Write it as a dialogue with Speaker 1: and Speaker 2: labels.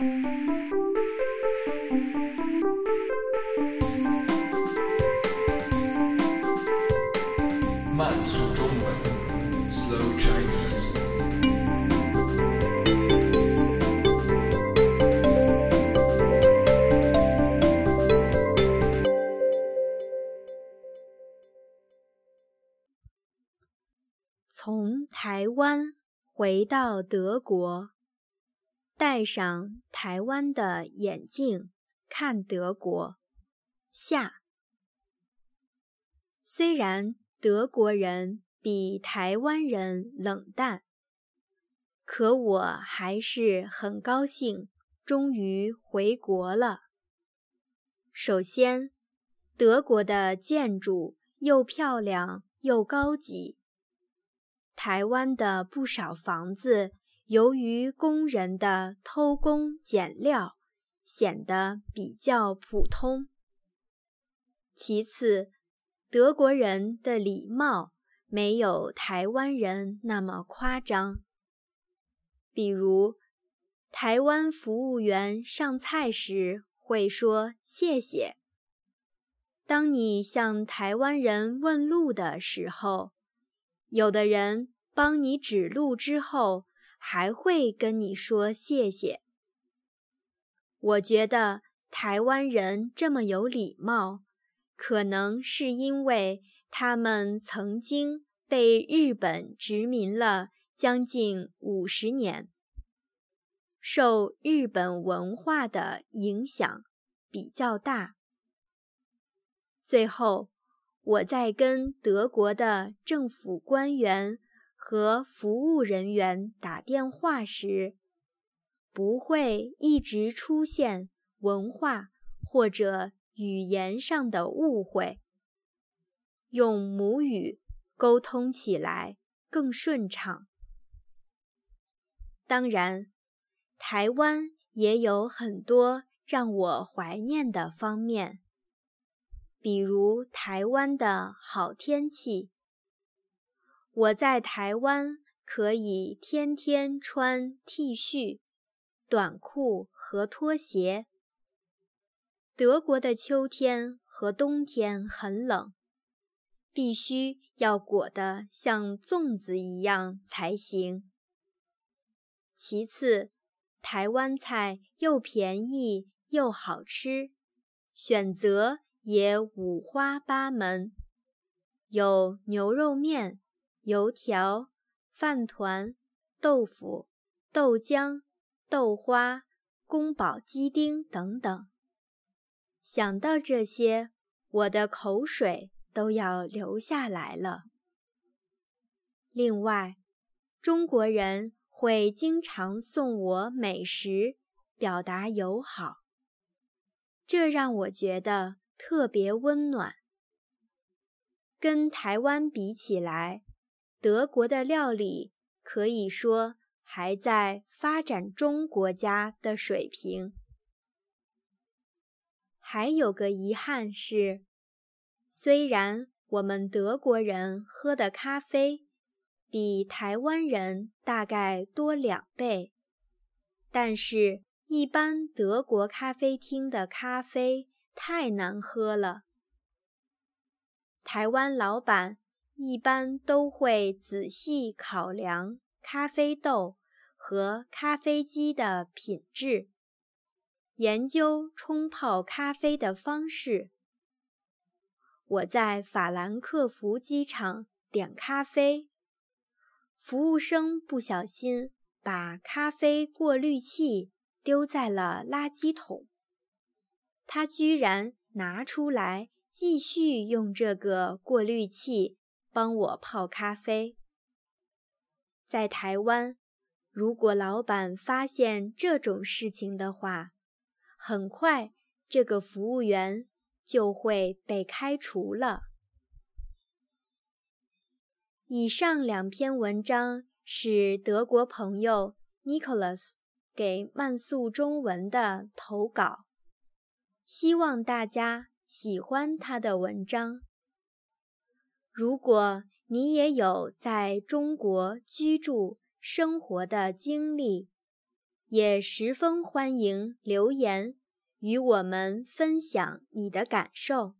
Speaker 1: 慢速中文，Slow Chinese。
Speaker 2: 从台湾回到德国，戴上台湾的眼镜看德国。下，虽然德国人比台湾人冷淡，可我还是很高兴，终于回国了。首先，德国的建筑又漂亮又高级。台湾的不少房子，由于工人的偷工减料，显得比较普通。其次，德国人的礼貌没有台湾人那么夸张。比如，台湾服务员上菜时会说“谢谢”。当你向台湾人问路的时候，有的人帮你指路之后，还会跟你说谢谢。我觉得台湾人这么有礼貌，可能是因为他们曾经被日本殖民了将近五十年，受日本文化的影响比较大。最后。我在跟德国的政府官员和服务人员打电话时，不会一直出现文化或者语言上的误会，用母语沟通起来更顺畅。当然，台湾也有很多让我怀念的方面。比如台湾的好天气，我在台湾可以天天穿 T 恤、短裤和拖鞋。德国的秋天和冬天很冷，必须要裹得像粽子一样才行。其次，台湾菜又便宜又好吃，选择。也五花八门，有牛肉面、油条、饭团、豆腐、豆浆、豆花、宫保鸡丁等等。想到这些，我的口水都要流下来了。另外，中国人会经常送我美食，表达友好，这让我觉得。特别温暖。跟台湾比起来，德国的料理可以说还在发展中国家的水平。还有个遗憾是，虽然我们德国人喝的咖啡比台湾人大概多两倍，但是，一般德国咖啡厅的咖啡。太难喝了。台湾老板一般都会仔细考量咖啡豆和咖啡机的品质，研究冲泡咖啡的方式。我在法兰克福机场点咖啡，服务生不小心把咖啡过滤器丢在了垃圾桶。他居然拿出来继续用这个过滤器帮我泡咖啡。在台湾，如果老板发现这种事情的话，很快这个服务员就会被开除了。以上两篇文章是德国朋友 Nicholas 给慢速中文的投稿。希望大家喜欢他的文章。如果你也有在中国居住生活的经历，也十分欢迎留言与我们分享你的感受。